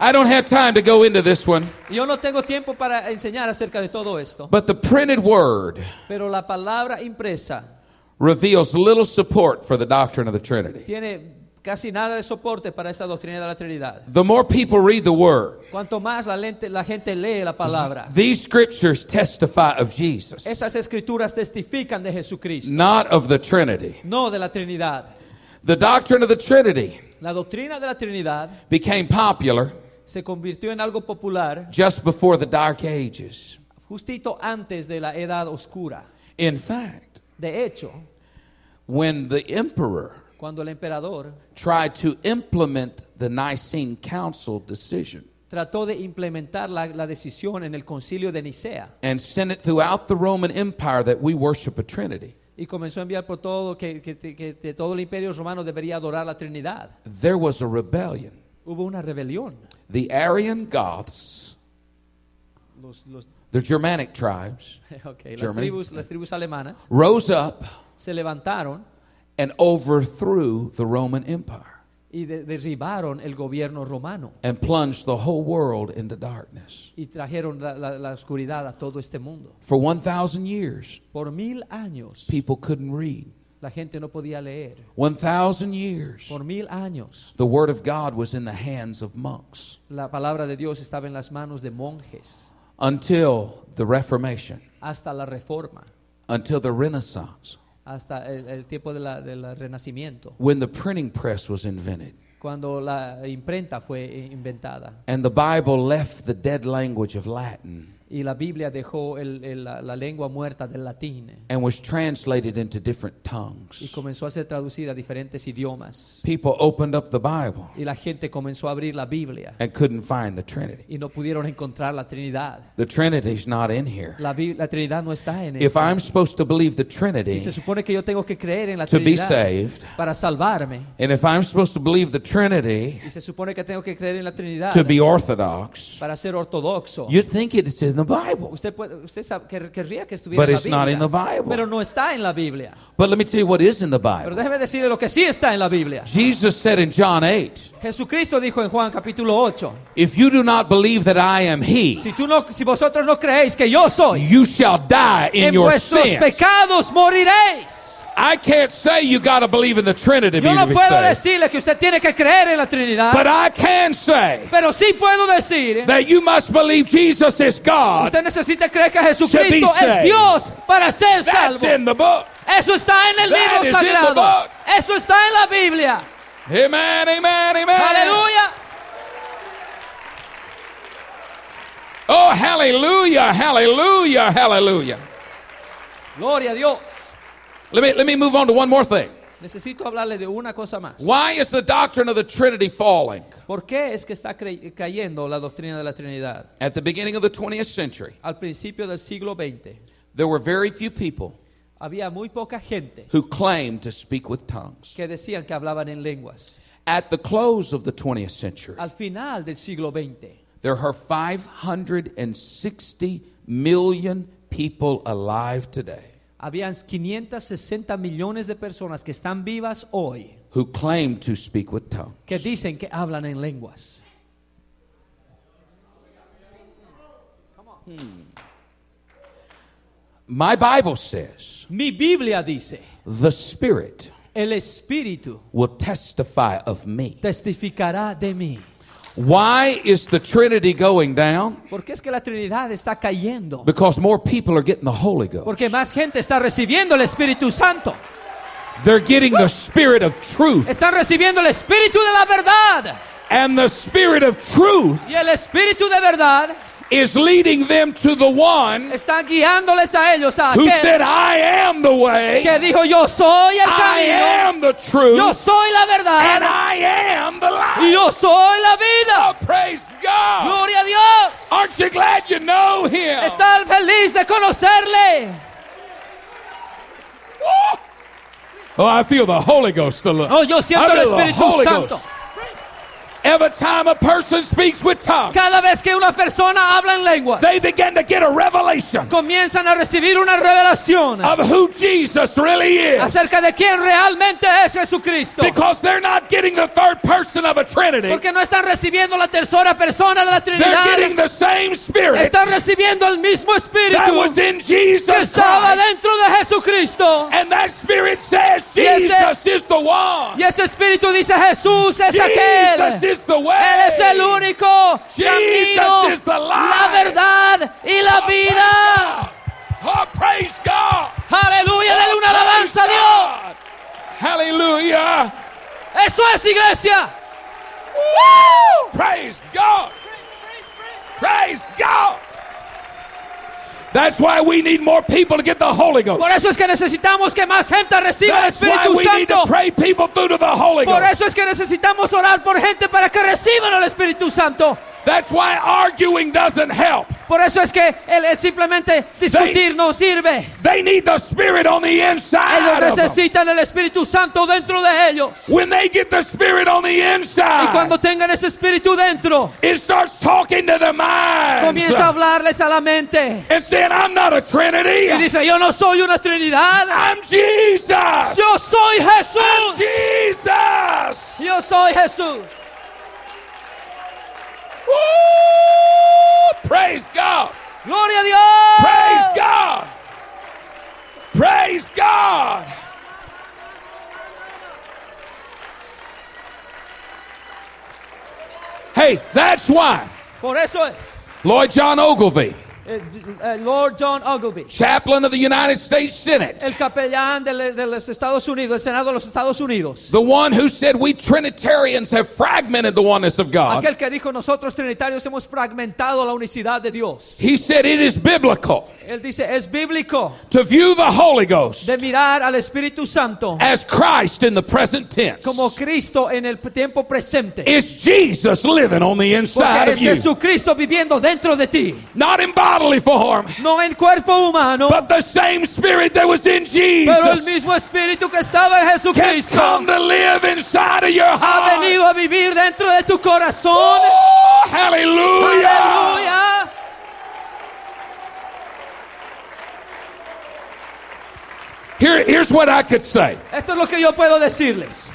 I don't have time to go into this one, Yo no tengo tiempo para enseñar acerca de todo esto, but the printed word pero la palabra impresa reveals little support for the doctrine of the Trinity. tiene casi nada de soporte para esa doctrina de la Trinidad. The more people read the word, Cuanto más la, lente- la gente lee la palabra, these scriptures testify of Jesus, estas escrituras testifican de Jesucristo, not of the Trinity. no de la Trinidad. The doctrine of the Trinity La doctrina de la Trinidad became popular se convirtió en algo popular just before the Dark Ages. justito antes de la Edad Oscura. In fact, De hecho, when the emperor cuando el emperador tried to implement the Nicene Council decision trató de implementar la, la decisión en el concilio de Nicea and sent it throughout the Roman Empire that we worship a Trinity, y comenzó a enviar por todo que, que- que- que todo el imperio romano debería adorar la Trinidad, there was a rebellion. Hubo una rebelión. The Arian Goths, Los, los- the Germanic tribes, ok, las, tribus, las tribus alemanas rose up se levantaron and overthrew the Roman Empire y de- derribaron el gobierno romano and plunged the whole world into darkness. y trajeron la, la- la oscuridad a todo este mundo. For 1,000 years, Por mil años people couldn't read. La gente no podía leer. 1,000 years, Por mil años the Word of God was in the hands of monks la palabra de Dios estaba en las manos de monjes until the Reformation, hasta la reforma, until the Renaissance, hasta el, el tiempo de la- del renacimiento, when the printing press was invented. cuando la imprenta fue eh, inventada And the Bible left the dead language of Latin y la Biblia dejó el- el- la, la lengua muerta del latín eh, and was translated into different y tongues. comenzó a ser traducida a diferentes idiomas People opened up the Bible y la gente comenzó a abrir la Biblia and couldn't find the Trinity. y no pudieron encontrar la Trinidad. The Trinity's not in here. La, Bi- la Trinidad no está en If esta. I'm supposed to believe the Si Trinity se supone que yo tengo que creer en la to be Trinidad saved, para salvarme and if I'm supposed to believe the Trinity y se supone que tengo que creer en la Trinidad to be orthodox, para ser ortodoxo. you'd think it's in the Bible. Usted, puede, usted sabe, quer- querría que estuviera But en la it's not in the Bible. pero no está en la Biblia. But let me tell you what is in the Pero Bible. déjeme decirle lo que sí está en la Biblia. Jesus said in John 8, Jesucristo dijo en Juan capítulo 8, If you do not believe that I am He, si, tú no, si vosotros no creéis que yo soy, you shall die in en your vuestros sins. pecados moriréis. I can't say you got to believe in the Trinity to Yo no be puedo saved. decirle que usted tiene que creer en la Trinidad, But I can say pero sí puedo decir that you must believe Jesus is God. Usted necesita creer que Jesucristo To es. Dios para ser That's salvo. in the book. Eso está en el That libro is in the sagrado. book. Eso está en la Biblia. Amen, amen, amen. Aleluya. Oh, hallelujah, hallelujah, hallelujah. Gloria a Dios. Let me, let me move on to one more thing. Necesito hablarle de una cosa más. Why is the doctrine of the Trinity falling? ¿Por qué es que está cayendo la doctrina de la Trinidad? At the beginning of the 20th century, Al principio del siglo XX there were very few people había muy poca gente who claimed to speak with tongues. que decían que hablaban en lenguas. At the close of the 20th century, Al final del siglo XX there are 560 million people alive today habían 560 millones de personas que están vivas hoy who claim to speak with tongues. que dicen que hablan en lenguas. My Bible says Mi Biblia dice, the Spirit el Espíritu will testify of me. testificará de mí. Why is the Trinity going down? Es que la Trinidad está cayendo. Because more people are getting the Holy Ghost. Porque más gente está recibiendo el Espíritu Santo. They're getting the Spirit of truth. Están recibiendo el Espíritu de la verdad. And the Spirit of truth Y el Espíritu de verdad is leading them to the one Están guiándoles a ellos a who said, I am the way, que dijo yo soy el I am the truth, yo soy la and verdad I am the life. yo soy la Oh, praise God. Gloria a Dios. Aren't you glad you know him? Feliz de conocerle. Oh, I feel the Holy Ghost. Oh, yo siento I el feel the Espíritu Holy Santo. Ghost. Every time a person speaks with tongues, Cada vez que una persona habla en lengua, they begin to get a revelation comienzan a recibir una revelación of who Jesus really is. acerca de quién realmente es Jesucristo. Because they're not getting the third person of a Trinity. Porque no están recibiendo la tercera persona de la Trinidad. They're getting the same Spirit Están recibiendo el mismo espíritu that was in Jesus que Jesus estaba Christ. dentro de Jesucristo. And that Spirit says Y ese- Jesus is the one. Y ese Espíritu dice Jesús es Jesus aquel. Is the Él way. es el único Jesus camino, is the la verdad y la vida. Oh, praise God. Aleluya, dale una alabanza a Dios. Hallelujah. Eso es iglesia. Praise God. Praise God. That's why we need more people to get the Holy Ghost. Por eso es que necesitamos que más gente reciba el That's why Espíritu we need to pray people through to the Holy Por Ghost. eso es que necesitamos orar por gente para que reciban el Espíritu Santo. That's why arguing doesn't help. Por eso es que el, simplemente discutir no sirve. They need the Spirit on the inside. Ellos necesitan el Espíritu Santo dentro de ellos. When they get the Spirit on the inside, Y cuando tengan ese Espíritu dentro, it starts talking to the mind comienza a hablarles a la mente. and saying, I'm not a Trinity. Y dice, yo no soy una Trinidad. I'm Jesus. Yo soy Jesús. I'm Jesus. Yo soy Jesús. Woo! Praise God. Gloria a Dios. Praise God. Praise God. Hey, that's why Por eso es. Lloyd John Ogilvie, eh, Eh, eh, Lord John Ogilvie, chaplain of the United States Senate, el capellán de, de los Estados Unidos, el Senado de los Estados Unidos, the one who said we Trinitarians have fragmented the oneness of God, aquel que dijo nosotros trinitarios hemos fragmentado la unicidad de Dios. he said it is biblical Él dice, es bíblico to view the Holy Ghost de mirar al Espíritu Santo as Christ in the present tense. como Cristo en el tiempo presente. It's Jesus living on the inside Porque of es you. Jesucristo viviendo dentro de ti, Not in bodily form, no en cuerpo humano, but the same spirit that was in Jesus. pero el mismo Espíritu que estaba en Jesucristo come to live inside of your heart. ha venido a vivir dentro de tu corazón. Oh, hallelujah. Aleluya. Here, here's what I could say. Esto es lo que yo puedo decirles.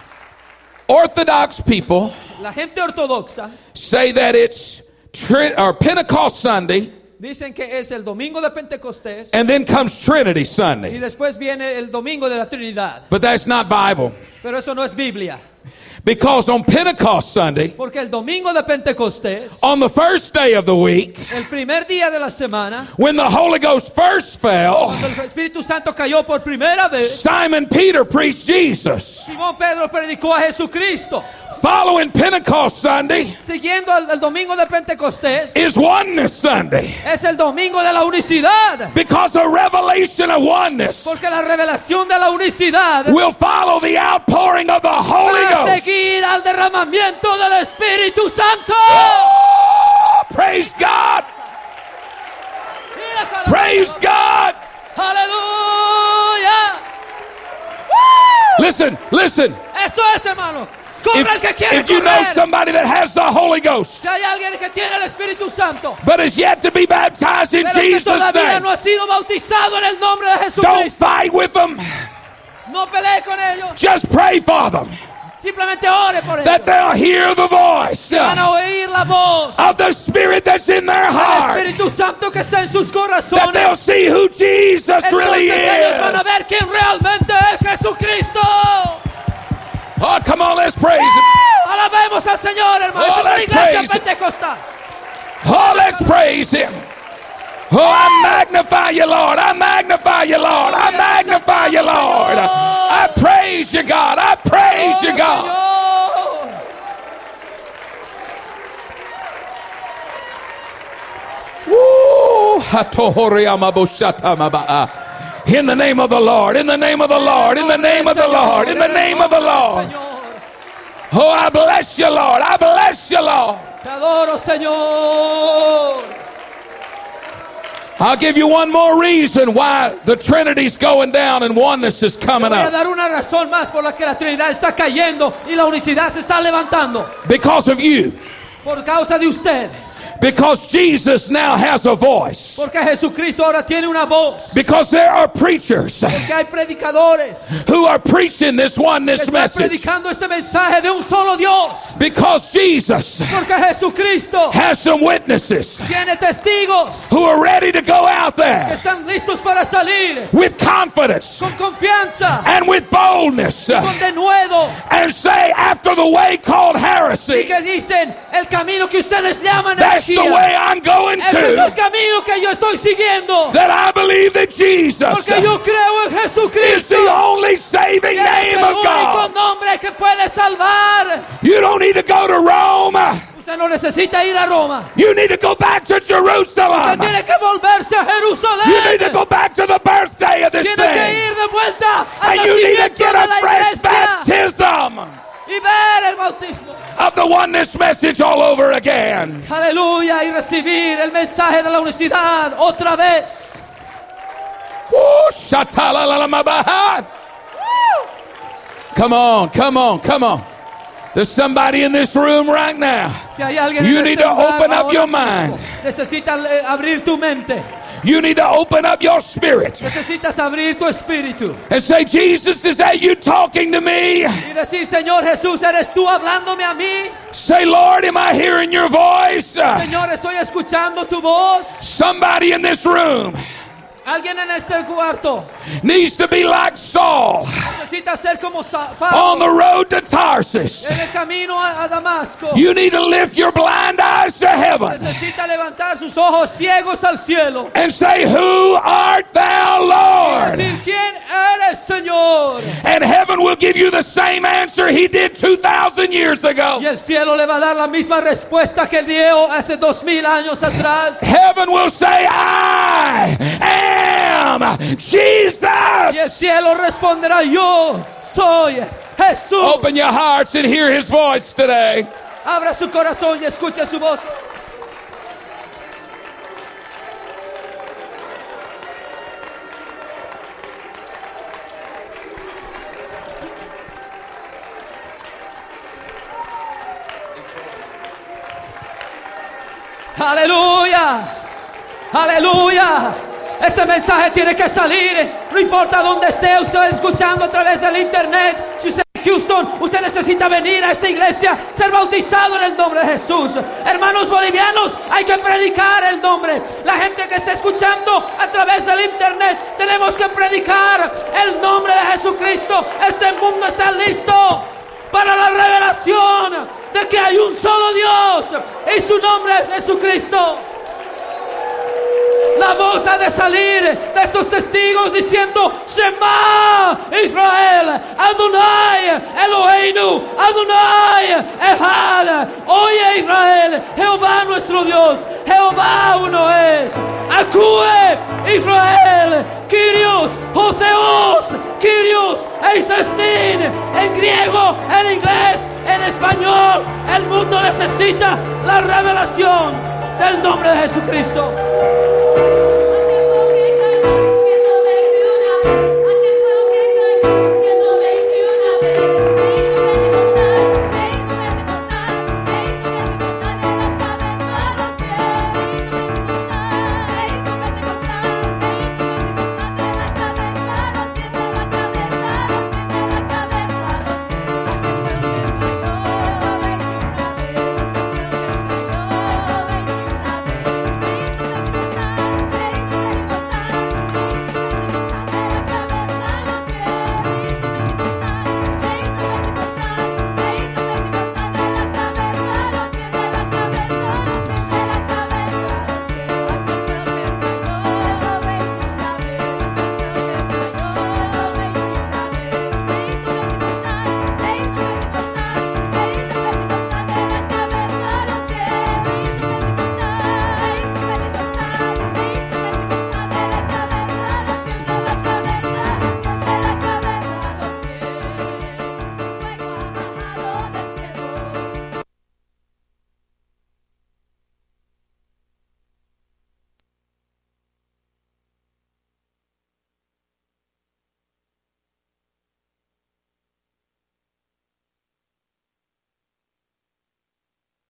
Orthodox people La gente ortodoxa say that it's Trin- or Pentecost Sunday dicen que es el domingo de Pentecostés and then comes Trinity y Sunday. después viene el domingo de la Trinidad. But that's not Bible. Pero eso no es Biblia. Because on Pentecost Sunday, Porque el domingo de Pentecostés, on the first day of the week, el primer día de la semana, when the Holy Ghost first fell, cuando el Espíritu Santo cayó por primera vez, Simon Peter preached Jesus. Simón Pedro predicó a Jesucristo. Following Pentecost Sunday Siguiendo el, el domingo de Pentecostés, is Oneness Sunday. es el domingo de la unicidad. Because a revelation of oneness Porque la revelación de la unicidad will follow the outpouring of the Holy Ghost. Seguir al derramamiento del Espíritu Santo. Oh, praise God! Praise God! Aleluya. Listen, listen. Eso es, hermano. Corre el que If, if you know somebody that has the Holy Ghost Si hay alguien que tiene el Espíritu Santo, but is yet to be baptized in Jesus' name, no ha sido bautizado en el nombre de don't fight with them. no pelee con ellos. Just pray for them Simplemente ore por that they'll hear the voice Van a oír la voz of the Spirit that's in their heart. Espíritu Santo que está en sus That they'll see who Jesus really Entonces ellos van a is. ver quién realmente es Jesucristo. Oh, come on, let's praise Him. Alabemos al Señor, hermano. Oh, let's praise Him. Oh, let's praise Him. Oh, I magnify you, Lord. I magnify you, Lord. I magnify you, Lord. I praise you, God. I praise you, God. Señor. Woo! Hatohoriamaboshatamaba'a. In the name of the Lord, in the name of the Lord, in the name of the Lord, in the name of the Lord. Oh, I bless you, Lord. I bless you, Lord. Te adoro, Señor. I'll give you one more reason why the Trinity's going down and oneness is coming voy a up. dar una razón más por la que la Trinidad está cayendo y la unicidad se está levantando. Because of you. Por causa de usted. Because Jesus now has a voice. Porque Jesucristo ahora tiene una voz. Because there are preachers Porque hay predicadores who are preaching this oneness están message. predicando este mensaje de un solo Dios. Because Jesus Porque Jesucristo has some witnesses tiene testigos who are ready to go out there. que están listos para salir with confidence con confianza, and with boldness con denuedo and say, after the way called heresy. y que dicen el camino que ustedes llaman that's the way I'm going Ese es el to. camino que yo estoy siguiendo. That I believe that Jesus Porque yo creo en is the only saving que es name el of único God. nombre que puede salvar. You don't need to go to Rome. Usted no necesita ir a Roma. You need to go back to Usted Jerusalem. tiene que volverse a Jerusalén. You need to go back to the birthday of this tiene que thing. ir de vuelta al And you need to nacimiento get de a la fresh iglesia baptism y ver el bautismo. of the oneness message all over again. Aleluya y recibir el mensaje de la unicidad otra vez. Shatalalalamabaha. Come on, come on, come on. There's somebody in this room right now. You need to open up your mind. Necesitas eh, abrir tu mente. You need to open up your spirit Necesitas abrir tu espíritu and say, Jesus, is that you talking to me? y decir, Señor Jesús, ¿eres tú hablándome a mí? Say, Lord, am I hearing your voice? Señor, estoy escuchando tu voz. Somebody in this room Alguien en este cuarto needs to be like Saul necesita ser como on the road to Tarsus. en el camino a, Damasco. You need to lift your blind eyes to heaven Necesita levantar sus ojos ciegos al cielo. and say, Who art thou, Lord? Decir, ¿quién eres, Señor? And heaven will give you the same answer he did 2,000 years ago. Y el cielo le va a dar la misma respuesta que dio hace dos años atrás. Heaven will say, I am Jesus. Y el cielo responderá, yo soy Jesús. Open your hearts and hear his voice today. Abra su corazón y escuche su voz. Aleluya. Aleluya. Este mensaje tiene que salir. No importa dónde esté usted escuchando a través del internet. Si usted en Houston, usted necesita venir a esta iglesia, ser bautizado en el nombre de Jesús. Hermanos bolivianos, hay que predicar el nombre. La gente que está escuchando a través del internet, tenemos que predicar el nombre de Jesucristo. Este mundo está listo para la revelación de que hay un solo Dios y su nombre es Jesucristo. La voz ha de salir de estos testigos diciendo Shema Israel Adonai Eloheinu Adonai Echad Oye Israel Jehová nuestro Dios Jehová uno es. Acue Israel Kyrios Joseos Kyrios Eisestin en griego en inglés en español. El mundo necesita la revelación del nombre de Jesucristo